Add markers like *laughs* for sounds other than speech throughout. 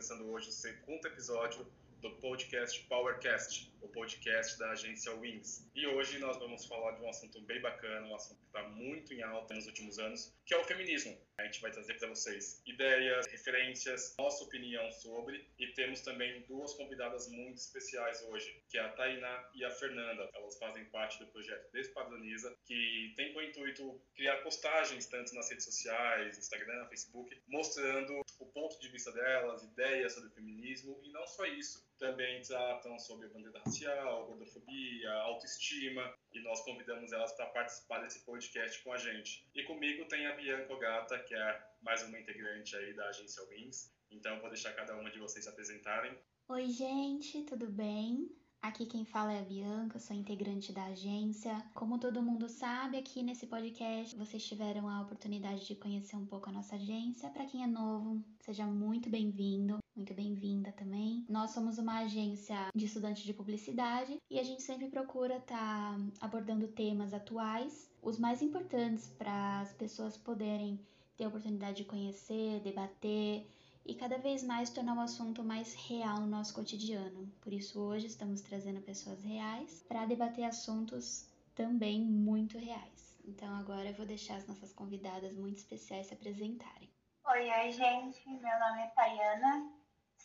começando hoje o segundo episódio do podcast PowerCast, o podcast da agência Wings. E hoje nós vamos falar de um assunto bem bacana, um assunto que está muito em alta nos últimos anos, que é o feminismo. A gente vai trazer para vocês ideias, referências, nossa opinião sobre, e temos também duas convidadas muito especiais hoje, que é a Tainá e a Fernanda. Elas fazem parte do projeto Despadroniza, que tem como intuito criar postagens tanto nas redes sociais, Instagram, Facebook, mostrando o ponto de vista delas, ideias sobre o feminismo, e não só isso, também tratam sobre bandeira racial, gordofobia, autoestima, e nós convidamos elas para participar desse podcast com a gente. E comigo tem a Bianca Ogata, que é mais uma integrante aí da agência Wings. Então eu vou deixar cada uma de vocês se apresentarem. Oi, gente, tudo bem? Aqui quem fala é a Bianca, sou integrante da agência. Como todo mundo sabe, aqui nesse podcast vocês tiveram a oportunidade de conhecer um pouco a nossa agência. Para quem é novo, seja muito bem-vindo, muito bem-vinda também. Nós somos uma agência de estudantes de publicidade e a gente sempre procura estar tá abordando temas atuais, os mais importantes para as pessoas poderem ter a oportunidade de conhecer, debater e cada vez mais tornar o assunto mais real no nosso cotidiano. Por isso, hoje estamos trazendo pessoas reais para debater assuntos também muito reais. Então, agora eu vou deixar as nossas convidadas muito especiais se apresentarem. Oi, oi, gente. Meu nome é Tayana,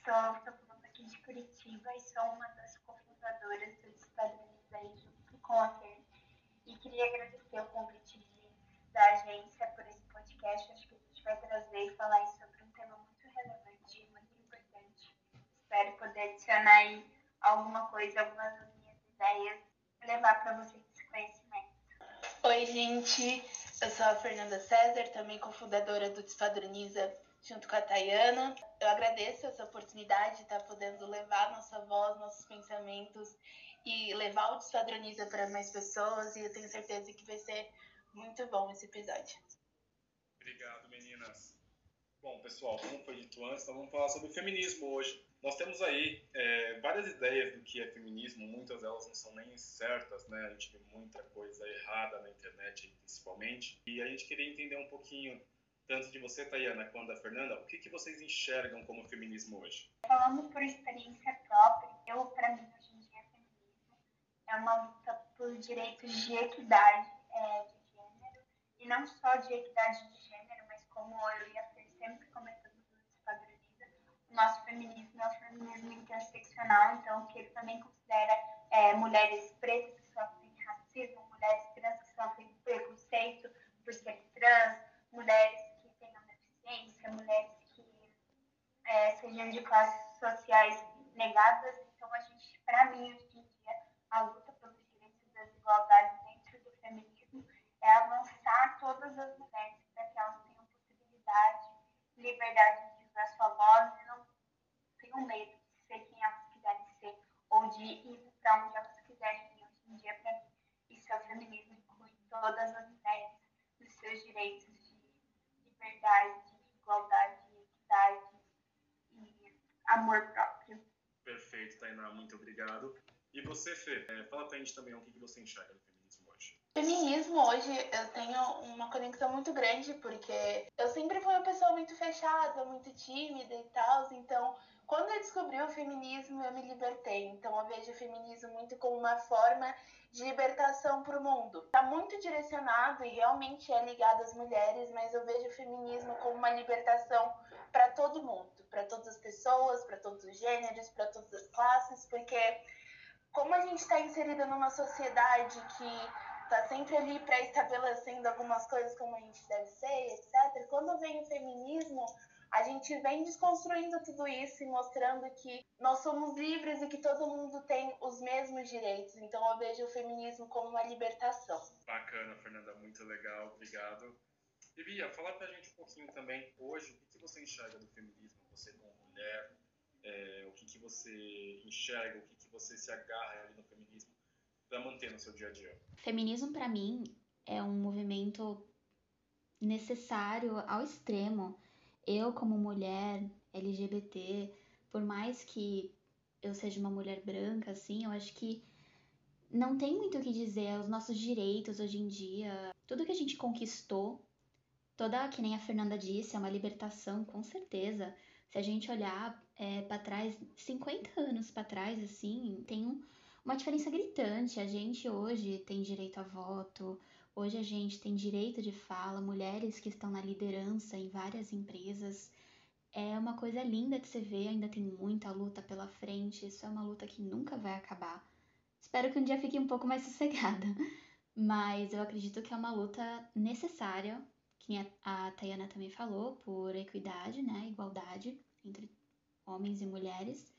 fotógrafa aqui de Curitiba e sou uma das cofundadoras do junto com a Fer. E queria agradecer o convite de, da agência por esse podcast. Acho que a gente vai trazer e falar sobre espero poder adicionar aí alguma coisa, algumas das minhas ideias, levar para vocês esse conhecimento. Oi, gente. Eu sou a Fernanda César, também cofundadora do Despadroniza junto com a Tayana. Eu agradeço essa oportunidade de estar podendo levar nossa voz, nossos pensamentos e levar o Despadroniza para mais pessoas e eu tenho certeza que vai ser muito bom esse episódio. Obrigado, meninas. Bom, pessoal, como foi dito antes, nós vamos falar sobre feminismo hoje. Nós temos aí é, várias ideias do que é feminismo, muitas delas não são nem certas, né? A gente vê muita coisa errada na internet, principalmente. E a gente queria entender um pouquinho, tanto de você, Tayana, quanto da Fernanda, o que, que vocês enxergam como feminismo hoje? Falando por experiência própria, eu, para mim, hoje em dia, feminismo é uma luta por direitos de equidade é, de gênero, e não só de equidade de gênero, mas como eu e a sempre comentamos nosso feminismo é o feminismo interseccional, então que ele também considera é, mulheres pretas que sofrem racismo, mulheres trans que sofrem preconceito por ser trans, mulheres tenham deficiência, mulheres que é, sejam de classes sociais negadas. Então, a gente, para mim, hoje em dia, a luta pelos direitos das igualdades dentro do feminismo é avançar todas as mulheres para que elas tenham possibilidade, liberdade na sua voz e não tenham medo de ser quem elas quiserem ser ou de ir para onde elas quiserem ir. Hoje em dia, para mim, isso é o feminismo, inclui todas as mulheres nos seus direitos de liberdade, de igualdade, de equidade e amor próprio. Perfeito, Tainá, muito obrigado. E você, Fê, é, fala pra gente também o que você enxerga do feminismo hoje. Feminismo hoje eu tenho uma conexão muito grande porque eu sempre fui uma pessoa muito fechada, muito tímida e tal, então quando eu descobri o feminismo eu me libertei. Então eu vejo o feminismo muito como uma forma de libertação para o mundo. Está muito direcionado e realmente é ligado às mulheres, mas eu vejo o feminismo como uma libertação para todo mundo, para todas as pessoas, para todos os gêneros, para todas as classes, porque como a gente está inserida numa sociedade que tá sempre ali pré-estabelecendo algumas coisas como a gente deve ser, etc. Quando vem o feminismo, a gente vem desconstruindo tudo isso e mostrando que nós somos livres e que todo mundo tem os mesmos direitos. Então eu vejo o feminismo como uma libertação. Bacana, Fernanda, muito legal, obrigado. E Bia, fala pra gente um pouquinho também hoje, o que, que você enxerga do feminismo, você como mulher, é, o que, que você enxerga, o que você se agarra ali no feminismo para manter no seu dia a dia? Feminismo, para mim, é um movimento necessário ao extremo. Eu, como mulher LGBT, por mais que eu seja uma mulher branca, assim, eu acho que não tem muito o que dizer. Os nossos direitos hoje em dia, tudo que a gente conquistou, toda, que nem a Fernanda disse, é uma libertação, com certeza. Se a gente olhar é, para trás, 50 anos para trás, assim, tem um, uma diferença gritante. A gente hoje tem direito a voto, hoje a gente tem direito de fala, mulheres que estão na liderança em várias empresas. É uma coisa linda de se ver, ainda tem muita luta pela frente, isso é uma luta que nunca vai acabar. Espero que um dia fique um pouco mais *laughs* sossegada, mas eu acredito que é uma luta necessária, que a Tayana também falou, por equidade, né, igualdade entre homens e mulheres,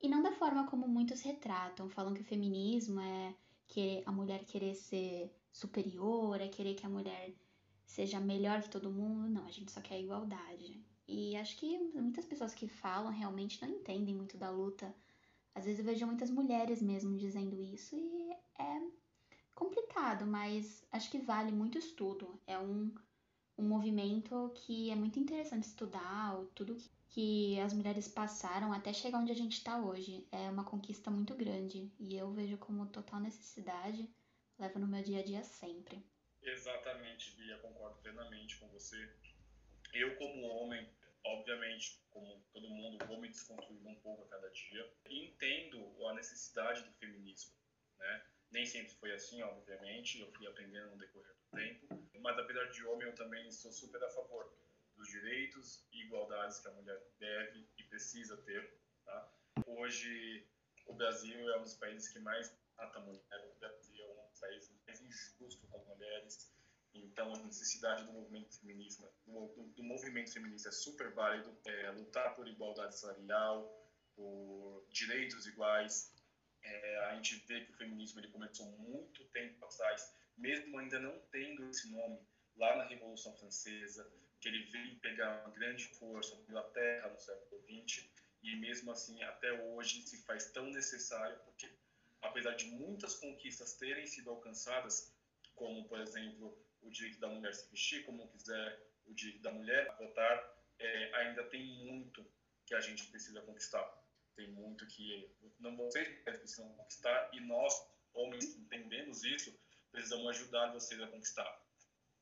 e não da forma como muitos retratam, falam que o feminismo é querer a mulher querer ser superior, é querer que a mulher seja melhor que todo mundo. Não, a gente só quer igualdade. E acho que muitas pessoas que falam realmente não entendem muito da luta. Às vezes eu vejo muitas mulheres mesmo dizendo isso e é complicado, mas acho que vale muito estudo. É um, um movimento que é muito interessante estudar, tudo que as mulheres passaram até chegar onde a gente está hoje. É uma conquista muito grande e eu vejo como total necessidade, levo no meu dia a dia sempre. Exatamente, Bia, concordo plenamente com você. Eu, como homem, obviamente, como todo mundo, vou me desconstruir um pouco a cada dia. Entendo a necessidade do feminismo, né? Nem sempre foi assim, obviamente, eu fui aprendendo no decorrer do tempo, mas apesar de homem, eu também sou super a favor dos direitos e igualdades que a mulher deve e precisa ter. Tá? Hoje, o Brasil é um dos países que mais mata a mulher, o Brasil é um dos países mais injustos com as mulheres. Então, a necessidade do movimento feminista, do, do, do movimento feminista é super válido. É, lutar por igualdade salarial, por direitos iguais. É, a gente vê que o feminismo ele começou muito tempo atrás, mesmo ainda não tendo esse nome, lá na Revolução Francesa, que ele veio pegar uma grande força na Inglaterra no século XX e mesmo assim até hoje se faz tão necessário porque apesar de muitas conquistas terem sido alcançadas, como por exemplo o direito da mulher se vestir como quiser, o direito da mulher votar, é, ainda tem muito que a gente precisa conquistar. Tem muito que não vocês precisam conquistar e nós homens entendemos isso precisamos ajudar vocês a conquistar,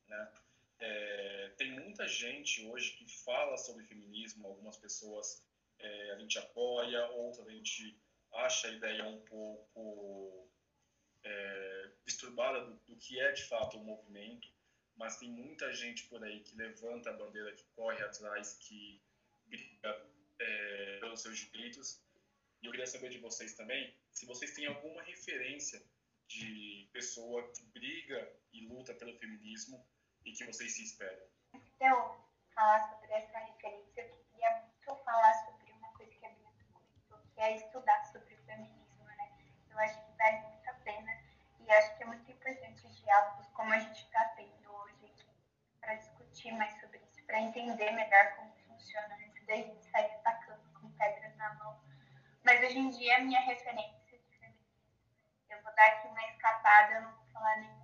né? É, tem muita gente hoje que fala sobre feminismo, algumas pessoas é, a gente apoia, outras a gente acha a ideia um pouco é, disturbada do, do, que é de fato o movimento, mas tem muita gente por aí que levanta a bandeira, que corre atrás, que briga é, pelos seus direitos. E eu queria saber de vocês também se vocês têm alguma referência de pessoa que briga e luta pelo feminismo e que vocês se esperam? Então, falar sobre essa referência, eu queria muito falar sobre uma coisa que a Bia comentou, que é estudar sobre o feminismo, né? Eu acho que vale muito a pena e acho que é muito importante os diálogos como a gente está tendo hoje aqui, para discutir mais sobre isso, para entender melhor como funciona, antes da gente sair pedras na mão. Mas hoje em dia, minha referência de feminismo, eu vou dar aqui uma escapada, eu não vou falar nenhum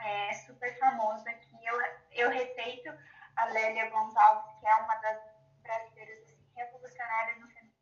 é, super famoso aqui. Eu, eu respeito a Lélia Gonçalves, que é uma das brasileiras assim, revolucionárias no feminismo,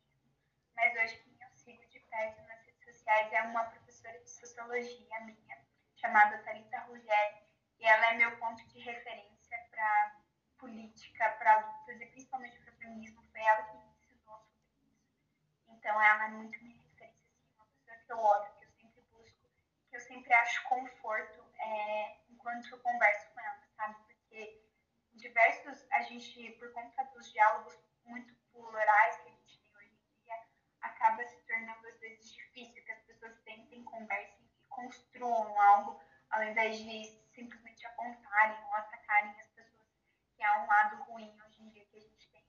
mas hoje quem eu sigo de perto nas redes sociais é uma professora de sociologia minha, chamada Thalita Ruggeri, e ela é meu ponto de referência para política, para lutas e principalmente para o feminismo. Foi ela que me ensinou sobre isso. Então, ela é muito minha referência, assim, uma pessoa que eu olho, que eu sempre busco, que eu sempre acho conforto é, enquanto eu converso com ela, sabe? Porque diversos, a gente, por conta dos diálogos muito plurais que a gente tem hoje em dia, acaba se tornando às vezes difícil que as pessoas tentem, conversem e construam algo, ao invés de simplesmente apontarem ou atacarem as pessoas, que é um lado ruim hoje em dia que a gente tem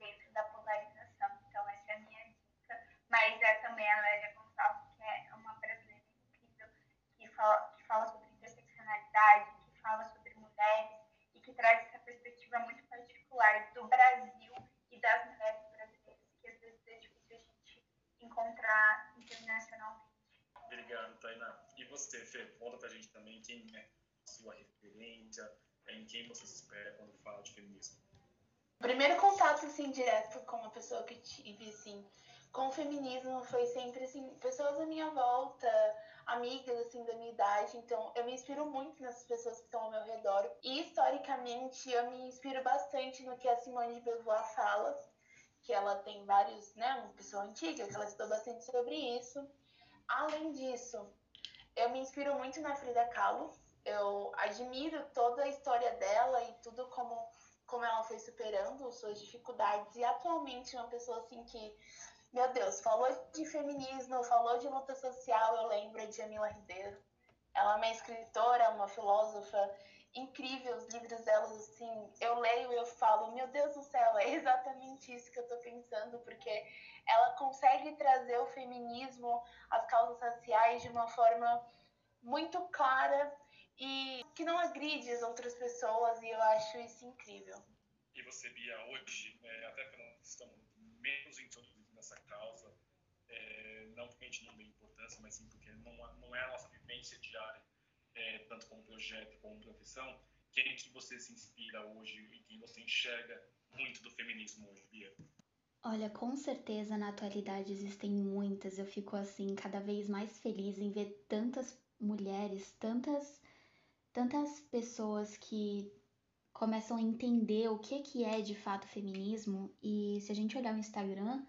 dentro da polarização. Então, essa é a minha dica. Mas é também a Lélia Gonçalves, que é uma brasileira incrível, que fala, fala sobre interseccionalidade, que fala sobre mulheres e que traz essa perspectiva muito particular do Brasil e das mulheres brasileiras, que às vezes é difícil a gente encontrar internacionalmente. Obrigado, Tainá. E você, Fê, conta pra gente também quem é a sua referência, em quem você se espera quando fala de feminismo. O primeiro contato, assim, direto com uma pessoa que tive, assim, com o feminismo foi sempre, assim, pessoas à minha volta, amigas assim da minha idade, então eu me inspiro muito nessas pessoas que estão ao meu redor. E historicamente eu me inspiro bastante no que a Simone de Beauvoir fala, que ela tem vários, né, uma pessoa antiga, que ela estudou bastante sobre isso. Além disso, eu me inspiro muito na Frida Kahlo. Eu admiro toda a história dela e tudo como como ela foi superando suas dificuldades e atualmente uma pessoa assim que meu Deus, falou de feminismo, falou de luta social, eu lembro de Jamila Ribeiro. Ela é uma escritora, uma filósofa incrível, os livros dela, assim, eu leio e eu falo, meu Deus do céu, é exatamente isso que eu tô pensando, porque ela consegue trazer o feminismo, as causas raciais de uma forma muito clara e que não agride as outras pessoas, e eu acho isso incrível. E você, Bia, hoje, é, até nós estamos menos introduzidos nessa causa, é, não porque a gente não dê importância, mas sim porque não, não é a nossa vivência diária é, tanto como projeto como profissão, quem que você se inspira hoje e quem você enxerga muito do feminismo hoje, Bia? Olha, com certeza na atualidade existem muitas. Eu fico assim cada vez mais feliz em ver tantas mulheres, tantas tantas pessoas que começam a entender o que que é de fato feminismo e se a gente olhar o Instagram,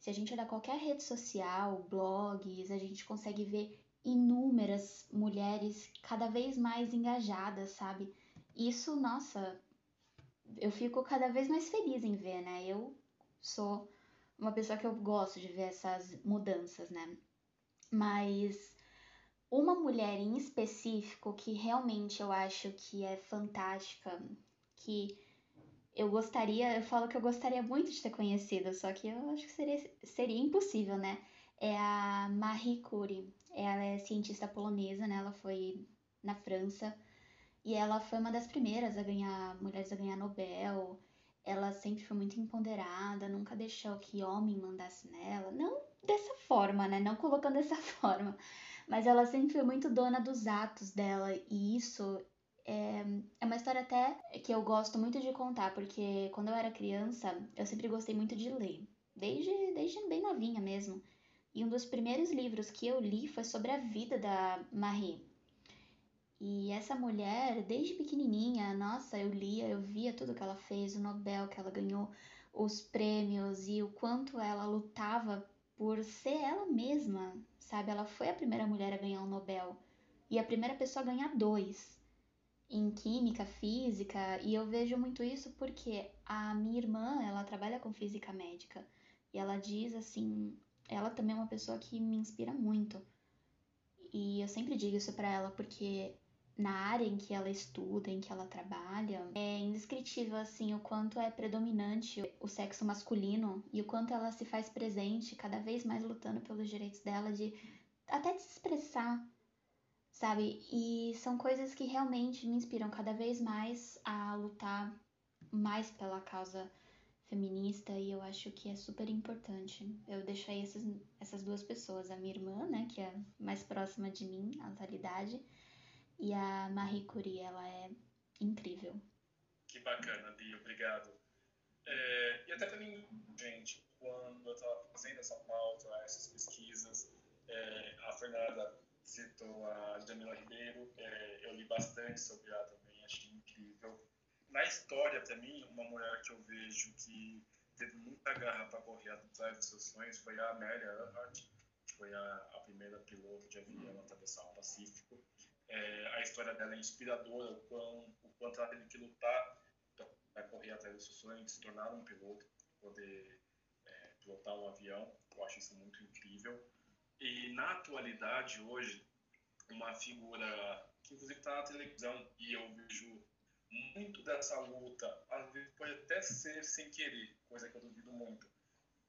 se a gente olhar qualquer rede social, blogs, a gente consegue ver inúmeras mulheres cada vez mais engajadas, sabe? Isso, nossa, eu fico cada vez mais feliz em ver, né? Eu sou uma pessoa que eu gosto de ver essas mudanças, né? Mas uma mulher em específico que realmente eu acho que é fantástica, que eu gostaria, eu falo que eu gostaria muito de ter conhecido, só que eu acho que seria, seria impossível, né? É a Marie Curie. Ela é cientista polonesa, né? Ela foi na França e ela foi uma das primeiras a ganhar mulheres a ganhar Nobel. Ela sempre foi muito empoderada, nunca deixou que homem mandasse nela, não dessa forma, né? Não colocando dessa *laughs* forma, mas ela sempre foi muito dona dos atos dela e isso é, é uma história até que eu gosto muito de contar, porque quando eu era criança, eu sempre gostei muito de ler, desde, desde bem novinha mesmo. E um dos primeiros livros que eu li foi sobre a vida da Marie. E essa mulher, desde pequenininha, nossa, eu lia, eu via tudo que ela fez, o Nobel que ela ganhou, os prêmios e o quanto ela lutava por ser ela mesma, sabe? Ela foi a primeira mulher a ganhar um Nobel e a primeira pessoa a ganhar dois em química, física, e eu vejo muito isso porque a minha irmã, ela trabalha com física médica e ela diz assim, ela também é uma pessoa que me inspira muito. E eu sempre digo isso para ela porque na área em que ela estuda, em que ela trabalha, é indescritível assim o quanto é predominante o sexo masculino e o quanto ela se faz presente, cada vez mais lutando pelos direitos dela de até de se expressar, sabe? E são coisas que realmente me inspiram cada vez mais a lutar mais pela causa feminista e eu acho que é super importante. Eu deixei essas, essas duas pessoas, a minha irmã, né, que é mais próxima de mim, na atualidade, e a Marie Curie, ela é incrível. Que bacana, Bia, obrigado. É, e até também, gente, quando eu estava fazendo essa pauta, essas pesquisas, é, a Fernanda citou a Jamila Ribeiro, é, eu li bastante sobre ela também, achei incrível na história, para mim, uma mulher que eu vejo que teve muita garra para correr atrás dos seus sonhos foi a Amélia Earhart, que foi a, a primeira piloto de avião a atravessar o Pacífico. É, a história dela é inspiradora, o, quão, o quanto ela teve que lutar para correr atrás dos seus sonhos, se tornar um piloto, poder é, pilotar um avião. Eu acho isso muito incrível. E na atualidade, hoje, uma figura que inclusive está na televisão e eu vejo muito dessa luta, às vezes pode até ser sem querer, coisa que eu duvido muito,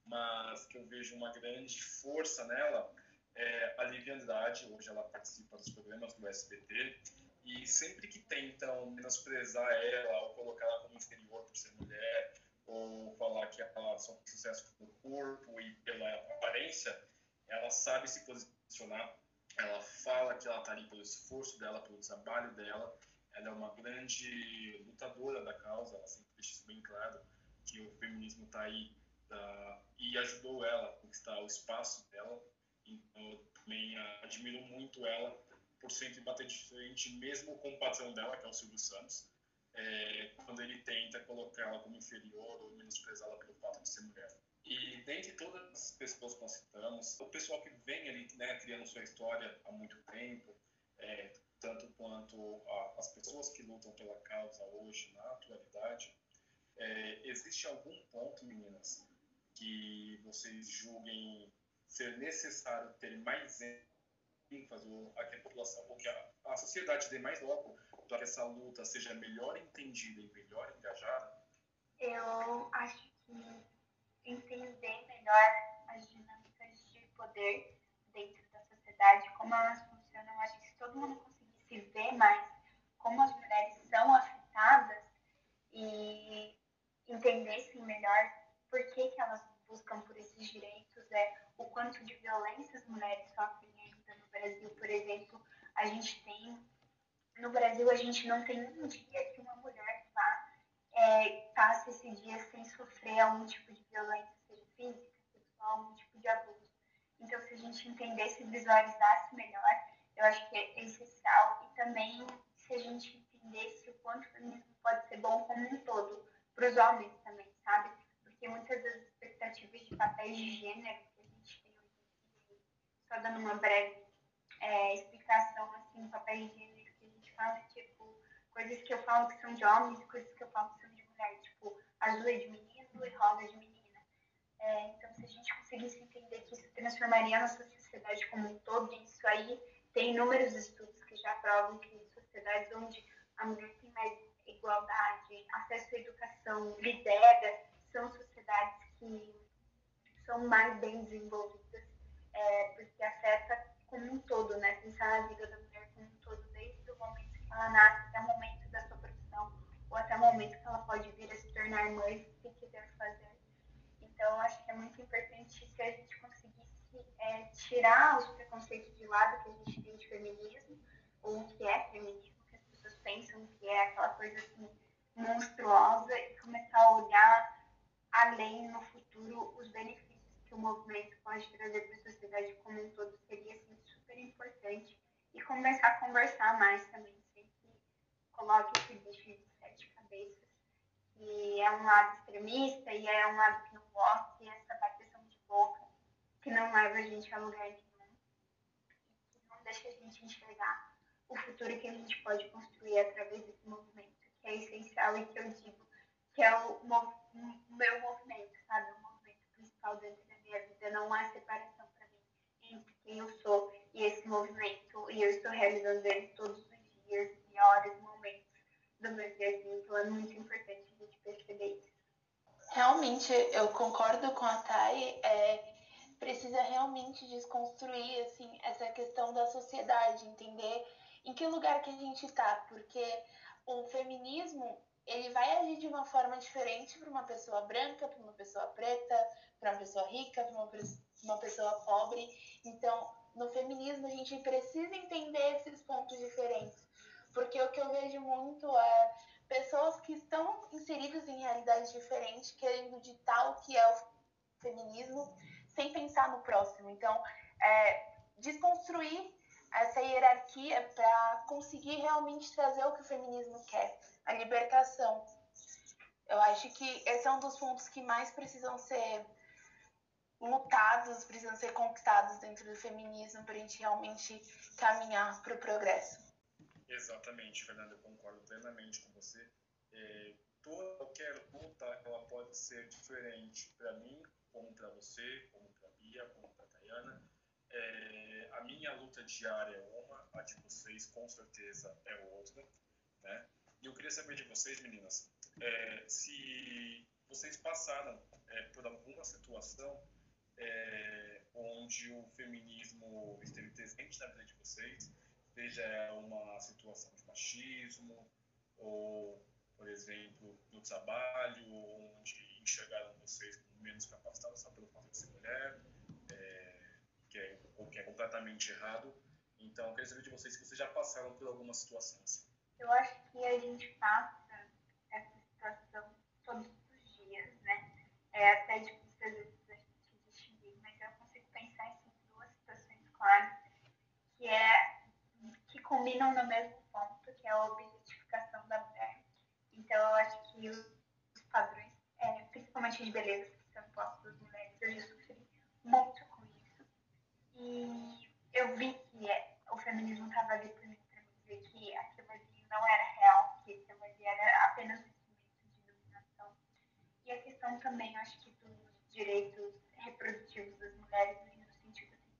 mas que eu vejo uma grande força nela, é a Lívia Andrade, hoje ela participa dos programas do SBT, e sempre que tentam menosprezar ela ou colocar ela como inferior por ser mulher, ou falar que ela só tem sucesso pelo corpo e pela aparência, ela sabe se posicionar, ela fala que ela está ali pelo esforço dela, pelo trabalho dela, ela é uma grande lutadora da causa, ela sempre deixa isso bem claro, que o feminismo está aí uh, e ajudou ela a conquistar o espaço dela. Então, eu também admiro muito ela por sempre bater de frente, mesmo com o patrão dela, que é o Silvio Santos. é, quando ele tenta colocá-la como inferior ou menosprezá-la pelo fato de ser mulher. E dentre todas as pessoas que nós citamos, o pessoal que vem ali né, criando sua história há muito tempo, é, tanto quanto a, as pessoas que lutam pela causa hoje, na atualidade, é, existe algum ponto, meninas, que vocês julguem ser necessário ter mais ênfase, ou a que a população, ou que a, a sociedade dê mais logo para que essa luta seja melhor entendida e melhor engajada? Eu acho que entender melhor as dinâmicas de poder dentro da sociedade, como elas funcionam, acho que se todo mundo conseguisse ver mais como as mulheres são afetadas e entendessem melhor por que, que elas buscam por esses direitos, é o quanto de violência as mulheres sofrem ainda no Brasil, por exemplo, a gente tem no Brasil a gente não tem um dia que uma mulher vá é, passe esse dia sem sofrer algum tipo de violência, seja física, sexual, algum tipo de abuso. Então, se a gente entendesse visualizasse melhor, eu acho que é essencial. E também, se a gente entendesse o quanto o feminismo pode ser bom como um todo, para os homens também, sabe? Porque muitas das expectativas de papéis de gênero que a gente tem hoje, só dando uma breve é, explicação, assim, papéis de gênero que a gente fala, tipo, coisas que eu falo que são de homens e coisas que eu falo que são de mulheres, tipo, azul é de menino e rosa é de menina. É, então, se a gente conseguisse entender que isso transformaria a nossa sociedade como um todo, isso aí tem inúmeros estudos que já provam que sociedades onde a mulher tem mais igualdade, acesso à educação, lidera, são sociedades que são mais bem desenvolvidas, é, porque afeta como um todo, né? Pensar na vida da mulher como um todo, desde o momento que ela nasce até o momento da sua profissão, ou até o momento que ela pode vir a se tornar mãe, se quiser fazer. Então, acho que é muito importante se a gente conseguisse é, tirar os preconceitos de lado que a gente tem de feminismo, ou o que é feminismo, que as pessoas pensam que é aquela coisa assim monstruosa, e começar a olhar além no futuro os benefícios que o movimento pode trazer para a sociedade como um todo. Seria assim, super importante. E começar a conversar mais também, sempre coloque esse bicho de sete cabeças, que é um lado extremista e é um lado que não gosta, e essa bateção de boca que não leva a gente a lugar nenhum, que não deixa a gente enxergar o futuro que a gente pode construir através desse movimento, que é essencial e que eu digo que é o, o meu movimento, sabe? O movimento principal dentro da minha vida não há separação para mim entre quem eu sou e esse movimento, e eu estou realizando ele todos os dias, e horas, momentos do meu dia a dia, então é muito importante a gente perceber isso. Realmente, eu concordo com a Thay, é, precisa realmente desconstruir assim, essa questão da sociedade, entender em que lugar que a gente está, porque o feminismo ele vai agir de uma forma diferente para uma pessoa branca, para uma pessoa preta, para uma pessoa rica, para uma, uma pessoa pobre. Então, no feminismo, a gente precisa entender esses pontos diferentes, porque o que eu vejo muito é pessoas que estão inseridas em realidades diferentes, querendo ditar o que é o feminismo, sem pensar no próximo. Então, é, desconstruir essa hierarquia para conseguir realmente trazer o que o feminismo quer a libertação. Eu acho que esse é um dos pontos que mais precisam ser lutados, precisam ser conquistados dentro do feminismo para a gente realmente caminhar para o progresso. Exatamente, Fernanda, eu concordo plenamente com você. É, toda, qualquer luta ela pode ser diferente para mim, como para você, como para a Bia, como para a Tayana. É, a minha luta diária é uma, a de vocês com certeza é outra, né? E eu queria saber de vocês, meninas, é, se vocês passaram é, por alguma situação é, onde o feminismo esteve presente na vida de vocês, seja uma situação de machismo, ou, por exemplo, no trabalho, onde enxergaram vocês como menos capacitados só pelo fato de ser mulher, é, que é, o que é completamente errado. Então, eu queria saber de vocês se vocês já passaram por alguma situação assim. Eu acho que a gente passa essa situação todos os dias, né? É até difícil às vezes a gente distinguir, mas eu consigo pensar em duas situações claras que é que combinam no mesmo ponto, que é a objetificação da mulher. Então, eu acho que principalmente de beleza, que são impostos das mulheres, eu já sofri muito com isso. E eu vi que é, o feminismo estava ali para para dizer que aquilo ali não era real, que aquilo ali era apenas um instrumento de dominação. E a questão também, acho que dos direitos reprodutivos das mulheres, no sentido de,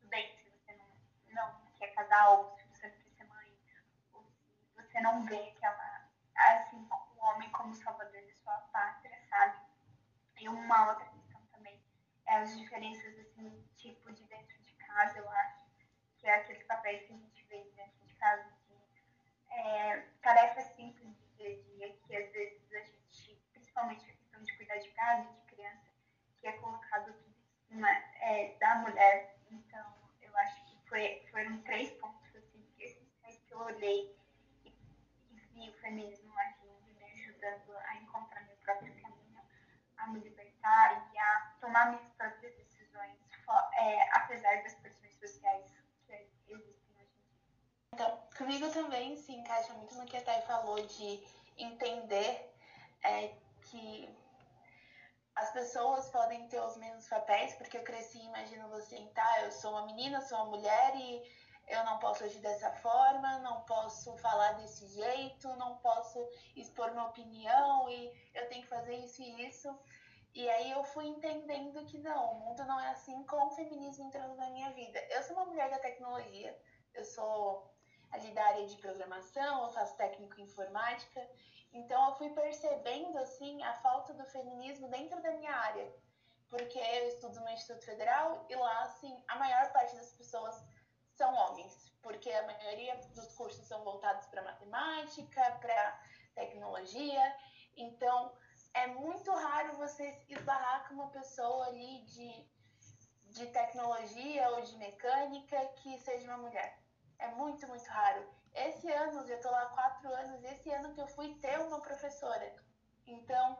tudo bem, se você não, não quer casar, ou se você não quer ser mãe, ou se você não vê que ela, assim, o homem como salvador da sua pátria, sabe? E uma outra questão também é as diferenças, assim, tipo de dentro de casa, eu acho, que é aqueles papéis que a gente vê dentro de casa, de é, tarefas simples do dia a dia, que às vezes a gente, principalmente a questão de cuidar de casa e de criança, que é colocado tudo em cima é, da mulher. Então, eu acho que foi, foram três pontos, assim, essenciais que eu olhei e, e vi o feminismo agindo me ajudando a encontrar meu próprio a me libertar e a tomar minhas próprias decisões, é, apesar das pressões sociais que existem hoje em dia. Então, comigo também se encaixa muito no que a Thay falou de entender é, que as pessoas podem ter os mesmos papéis, porque eu cresci imaginando assim, tá, eu sou uma menina, sou uma mulher e eu não posso agir dessa forma, não posso falar desse jeito, não posso expor minha opinião e eu tenho que fazer isso e isso. E aí eu fui entendendo que não, o mundo não é assim com o feminismo entrando na minha vida. Eu sou uma mulher da tecnologia, eu sou ali da área de programação, eu faço técnico em informática, então eu fui percebendo assim a falta do feminismo dentro da minha área, porque eu estudo no Instituto Federal e lá assim a maior parte das pessoas são homens, porque a maioria dos cursos são voltados para matemática, para tecnologia. Então é muito raro você esbarrar com uma pessoa ali de, de tecnologia ou de mecânica que seja uma mulher. É muito, muito raro. Esse ano, eu tô lá há quatro anos, esse ano que eu fui ter uma professora. Então,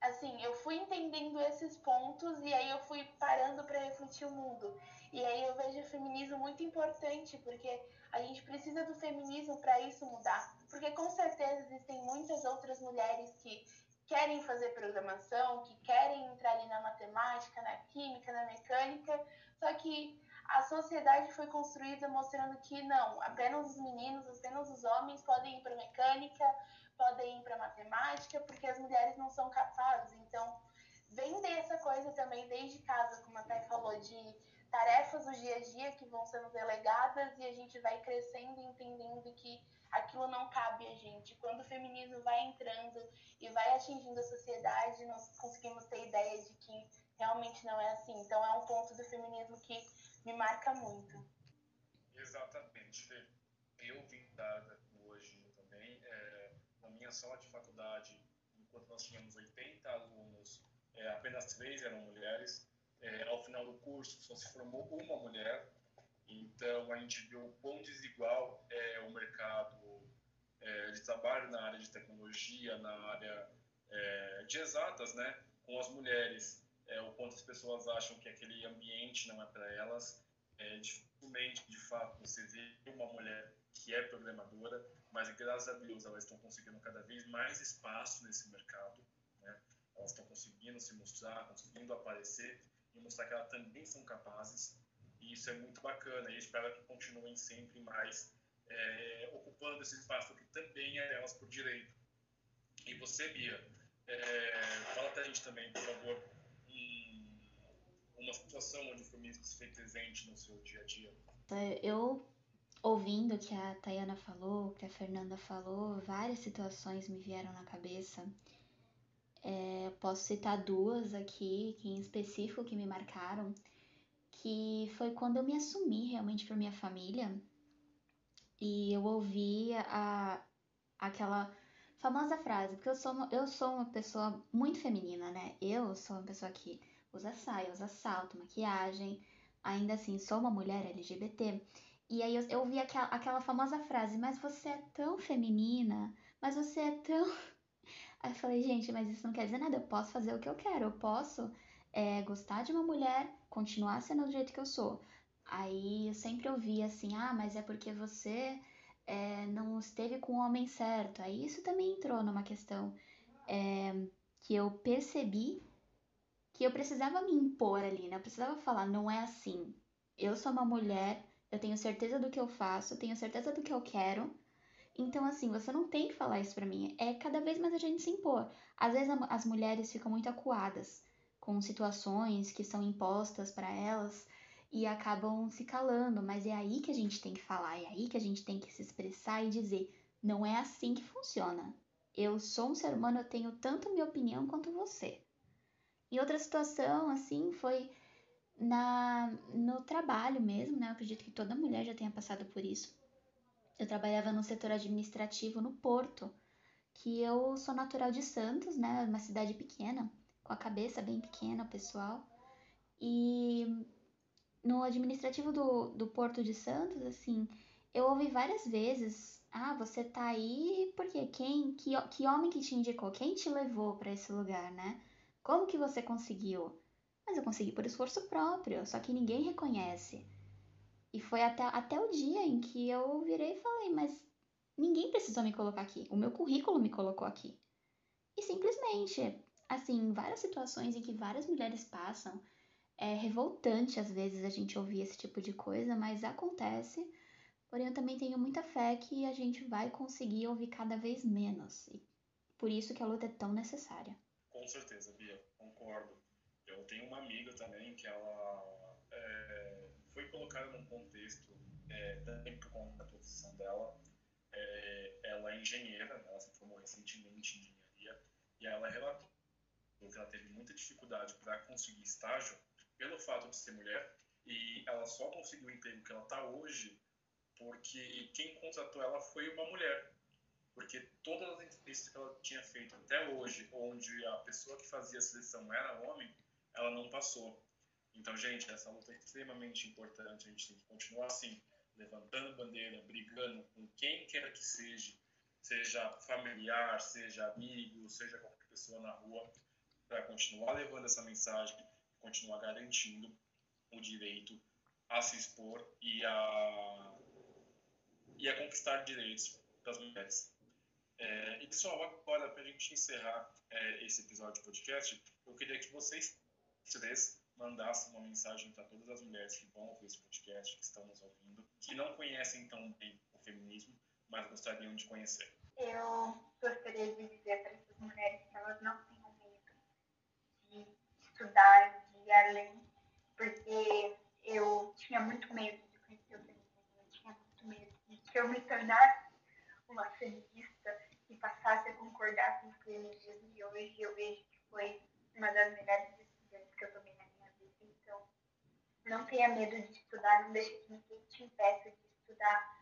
assim, eu fui entendendo esses pontos e aí eu fui parando para refletir o mundo. E aí eu vejo o feminismo muito importante, porque a gente precisa do feminismo para isso mudar. Porque com certeza existem muitas outras mulheres que querem fazer programação, que querem entrar ali na matemática, na química, na mecânica, só que a sociedade foi construída mostrando que não, apenas os meninos, apenas os homens podem ir para mecânica, podem ir para matemática, porque as mulheres não são capazes. Então, vem dessa coisa também desde casa, como a Thay falou, de tarefas do dia a dia que vão sendo delegadas e a gente vai crescendo entendendo que aquilo não cabe a gente. Quando o feminismo vai entrando e vai atingindo a sociedade, nós conseguimos ter ideia de que realmente não é assim. Então, é um ponto do feminismo que me marca muito. Exatamente. Eu vim dada hoje também, é, na minha sala de faculdade, enquanto nós tínhamos 80 alunos, é, apenas três eram mulheres. É, ao final do curso, só se formou uma mulher. Então, a gente viu o quão desigual é o mercado é, de trabalho na área de tecnologia, na área é, de exatas, né, com as mulheres é, o quanto as pessoas acham que aquele ambiente não é para elas. É, dificilmente, de fato, você vê uma mulher que é programadora, mas graças a Deus elas estão conseguindo cada vez mais espaço nesse mercado. Né? Elas estão conseguindo se mostrar, conseguindo aparecer e mostrar que elas também são capazes. E isso é muito bacana. E espero que continuem sempre mais é, ocupando esse espaço que também é delas por direito. E você, Bia, é, fala para a gente também, por favor, uma situação onde o feminismo se fez presente no seu dia a dia? É, eu, ouvindo o que a Tayana falou, o que a Fernanda falou, várias situações me vieram na cabeça. É, posso citar duas aqui, que em específico que me marcaram, que foi quando eu me assumi realmente para minha família e eu ouvi a, aquela famosa frase, porque eu sou, eu sou uma pessoa muito feminina, né? Eu sou uma pessoa que usa saia, usa salto, maquiagem. Ainda assim, sou uma mulher LGBT. E aí eu, eu vi aquela, famosa frase, mas você é tão feminina, mas você é tão. *laughs* Aí eu falei, gente, mas isso não quer dizer nada, eu posso fazer o que eu quero, eu posso é, gostar de uma mulher, continuar sendo do jeito que eu sou. Aí eu sempre ouvi assim, ah, mas é porque você é, não esteve com o homem certo. Aí isso também entrou numa questão é, que eu percebi que eu precisava me impor ali, né? Eu precisava falar, não é assim. Eu sou uma mulher, eu tenho certeza do que eu faço, tenho certeza do que eu quero. Então, assim, você não tem que falar isso pra mim. É cada vez mais a gente se impor. Às vezes as mulheres ficam muito acuadas com situações que são impostas para elas e acabam se calando, mas é aí que a gente tem que falar, é aí que a gente tem que se expressar e dizer: não é assim que funciona. Eu sou um ser humano, eu tenho tanto minha opinião quanto você. E outra situação, assim, foi na no trabalho mesmo, né? Eu acredito que toda mulher já tenha passado por isso. Eu trabalhava no setor administrativo no Porto, que eu sou natural de Santos, né? Uma cidade pequena, com a cabeça bem pequena, pessoal. E no administrativo do, do Porto de Santos, assim, eu ouvi várias vezes: ah, você tá aí porque quem, que, que homem que te indicou? Quem te levou para esse lugar, né? Como que você conseguiu? Mas eu consegui por esforço próprio, só que ninguém reconhece. E foi até, até o dia em que eu virei e falei, mas ninguém precisou me colocar aqui. O meu currículo me colocou aqui. E simplesmente, assim, várias situações em que várias mulheres passam, é revoltante às vezes a gente ouvir esse tipo de coisa, mas acontece. Porém, eu também tenho muita fé que a gente vai conseguir ouvir cada vez menos. E por isso que a luta é tão necessária. Com certeza, Bia, concordo. Eu tenho uma amiga também que ela é, foi colocada num contexto, é, também por conta da profissão dela. É, ela é engenheira, né? ela se formou recentemente em engenharia, e ela relatou que ela teve muita dificuldade para conseguir estágio pelo fato de ser mulher, e ela só conseguiu o emprego que ela está hoje porque quem contratou ela foi uma mulher porque todas as entrevistas que ela tinha feito até hoje, onde a pessoa que fazia a seleção era homem, ela não passou. Então, gente, essa luta é extremamente importante. A gente tem que continuar assim, levantando bandeira, brigando com quem quer que seja, seja familiar, seja amigo, seja qualquer pessoa na rua, para continuar levando essa mensagem, continuar garantindo o direito a se expor e a, e a conquistar direitos das mulheres. É, e pessoal, agora para a gente encerrar é, esse episódio de podcast, eu queria que vocês três mandassem uma mensagem para todas as mulheres que vão ouvir esse podcast, que estão nos ouvindo, que não conhecem tão bem o feminismo, mas gostariam de conhecer. Eu gostaria de dizer para essas mulheres que elas não tenham medo de estudar, de ir além, porque eu tinha muito medo de conhecer o feminismo, eu tinha muito medo de que eu me tornasse uma feminista e passasse a concordar com o feminismo e hoje eu vejo que foi uma das melhores decisões que eu tomei na minha vida. Então, não tenha medo de estudar, não deixe que ninguém te impeça de estudar.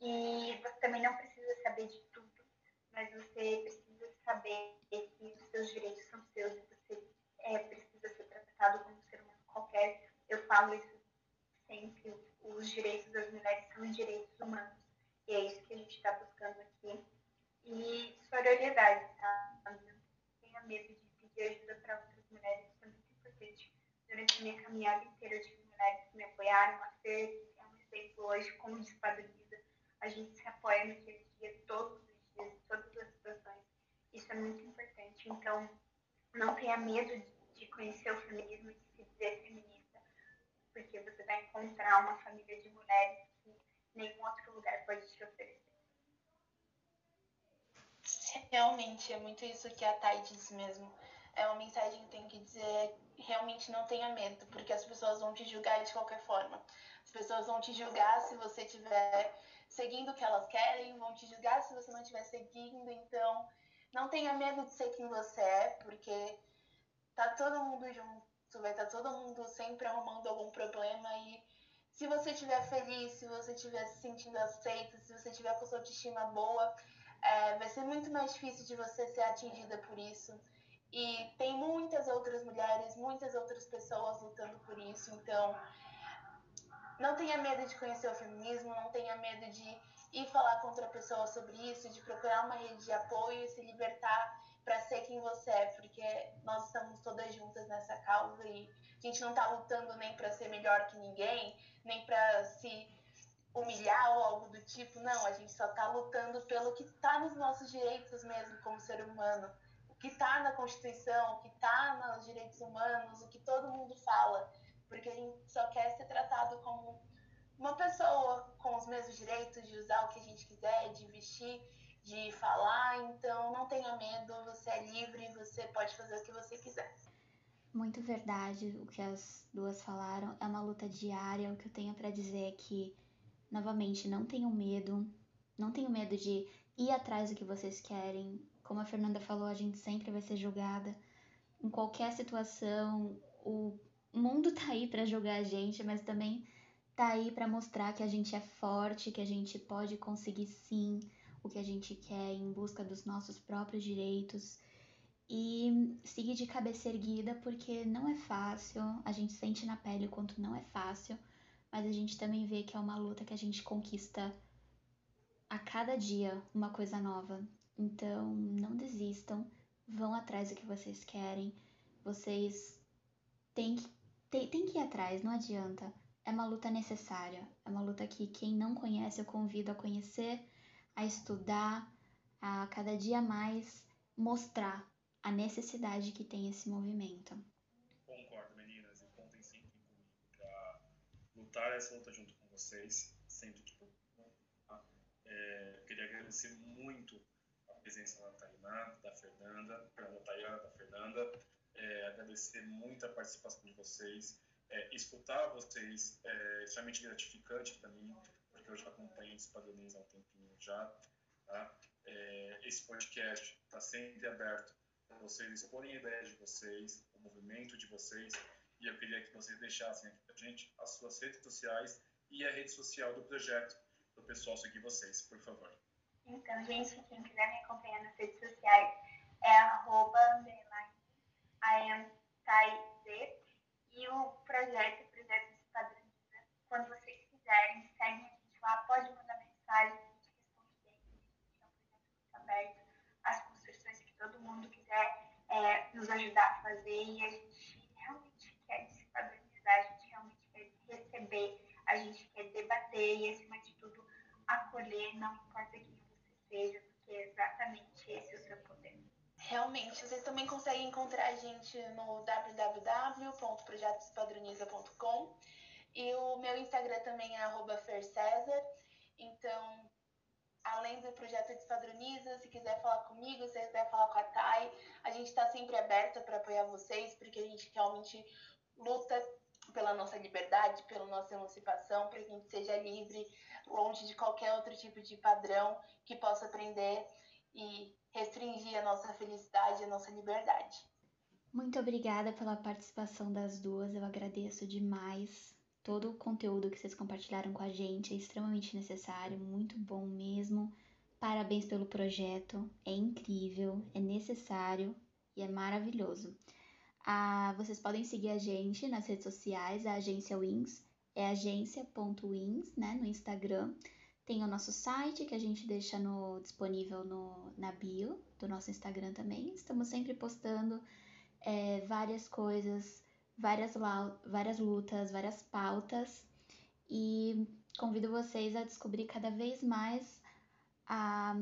E você também não precisa saber de tudo, mas você precisa saber que os seus direitos são seus e você é, precisa ser tratado como um ser humano qualquer. Eu falo isso sempre, os direitos das mulheres são direitos humanos. E é isso que a gente está buscando aqui e solidariedade, tá? Não tenha medo de pedir ajuda para outras mulheres, isso é muito importante. Durante a minha caminhada inteira, eu tive mulheres que me apoiaram, a Fer é um exemplo hoje, como despadroniza, a gente se apoia no dia a dia, todos os dias, todas as situações. Isso é muito importante. Então, não tenha medo de conhecer o feminismo e de se dizer feminista, porque você vai encontrar uma família de mulheres que nenhum outro lugar pode te oferecer. Realmente, é muito isso que a Thay diz mesmo. É uma mensagem que tem que dizer, realmente não tenha medo, porque as pessoas vão te julgar de qualquer forma. As pessoas vão te julgar se você estiver seguindo o que elas querem, vão te julgar se você não estiver seguindo, então não tenha medo de ser quem você é, porque tá todo mundo junto, vai tá todo mundo sempre arrumando algum problema e se você estiver feliz, se você estiver se sentindo aceito, se você estiver com sua autoestima boa, é, vai ser muito mais difícil de você ser atingida por isso. E tem muitas outras mulheres, muitas outras pessoas lutando por isso. Então, não tenha medo de conhecer o feminismo, não tenha medo de ir falar com outra pessoa sobre isso, de procurar uma rede de apoio e se libertar para ser quem você é, porque nós estamos todas juntas nessa causa e a gente não está lutando nem para ser melhor que ninguém, nem para se humilhar ou algo do tipo. Não, a gente só tá lutando pelo que tá nos nossos direitos mesmo como ser humano. Que tá na Constituição, que tá nos direitos humanos, o que todo mundo fala. Porque a gente só quer ser tratado como uma pessoa com os mesmos direitos de usar o que a gente quiser, de vestir, de falar. Então não tenha medo, você é livre, você pode fazer o que você quiser. Muito verdade o que as duas falaram. É uma luta diária. O que eu tenho para dizer é que, novamente, não tenham medo. Não tenham medo de ir atrás do que vocês querem. Como a Fernanda falou, a gente sempre vai ser julgada. Em qualquer situação, o mundo tá aí para julgar a gente, mas também tá aí para mostrar que a gente é forte, que a gente pode conseguir sim o que a gente quer em busca dos nossos próprios direitos e seguir de cabeça erguida, porque não é fácil, a gente sente na pele o quanto não é fácil, mas a gente também vê que é uma luta que a gente conquista a cada dia uma coisa nova. Então, não desistam, vão atrás do que vocês querem, vocês têm que, têm, têm que ir atrás, não adianta. É uma luta necessária, é uma luta que quem não conhece eu convido a conhecer, a estudar, a cada dia mais mostrar a necessidade que tem esse movimento. Concordo, meninas, e contem sempre comigo para lutar essa luta junto com vocês, sempre que tipo, é, queria agradecer muito presença da Tainá, da Fernanda, da Tayana, da Fernanda, é, agradecer muito a participação de vocês, é, escutar vocês é extremamente gratificante para mim, porque eu já acompanho esse padrões há um tempinho já, tá? É, esse podcast está sempre aberto para vocês exporem ideias de vocês, o movimento de vocês, e eu queria que vocês deixassem aqui para a gente as suas redes sociais e a rede social do projeto, para o pessoal seguir vocês, por favor. Então, gente, quem quiser me acompanhar nas redes sociais é arroba e o projeto, o projeto se padroniza. Quando vocês quiserem, seguem a gente lá, pode mandar mensagem, a gente responde dentro, a gente é um projeto aberto todo mundo quiser é, nos ajudar a fazer e a gente realmente quer se padronizar, a gente realmente quer receber, a gente quer debater e, acima de tudo, acolher, não importa quem você seja, porque é exatamente esse o seu poder. Realmente, vocês também conseguem encontrar a gente no www.projetospadroniza.com e o meu Instagram também é @fercesar. Então, além do projeto Despadroniza, se quiser falar comigo, se quiser falar com a Thay, a gente está sempre aberta para apoiar vocês, porque a gente realmente luta pela nossa liberdade, pela nossa emancipação, para que a gente seja livre, longe de qualquer outro tipo de padrão que possa prender e restringir a nossa felicidade, a nossa liberdade. Muito obrigada pela participação das duas, eu agradeço demais Todo o conteúdo que vocês compartilharam com a gente é extremamente necessário, muito bom mesmo. Parabéns pelo projeto, é incrível, é necessário e é maravilhoso. Ah, vocês podem seguir a gente nas redes sociais, a agência Wings, é agência.wings, né, no Instagram. Tem o nosso site que a gente deixa no, disponível no, na bio do nosso Instagram também. Estamos sempre postando é, várias coisas várias, várias lutas, várias pautas e convido vocês a descobrir cada vez mais a,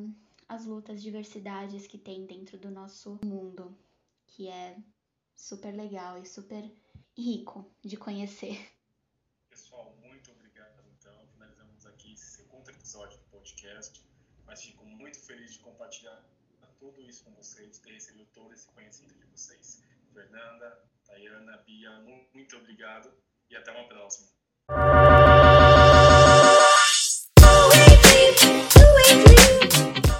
as lutas, diversidades que tem dentro do nosso mundo, que é super legal e super rico de conhecer. Pessoal, muito obrigado. Então, finalizamos aqui esse segundo episódio do podcast, mas fico muito feliz de compartilhar tudo isso com vocês, ter recebido todo esse conhecimento de vocês. Fernanda, Tayana, Bia, muito obrigado e até uma próxima.